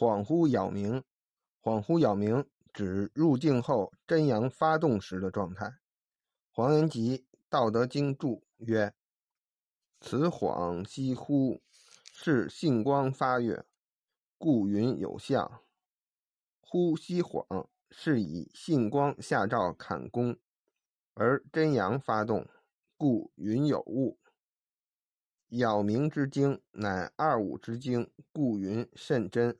恍惚杳冥，恍惚杳冥指入境后真阳发动时的状态。黄元吉《道德经》注曰：“此恍兮惚，是性光发月，故云有象。惚兮恍，是以性光下照坎宫，而真阳发动，故云有物。杳冥之精，乃二五之精，故云甚真。”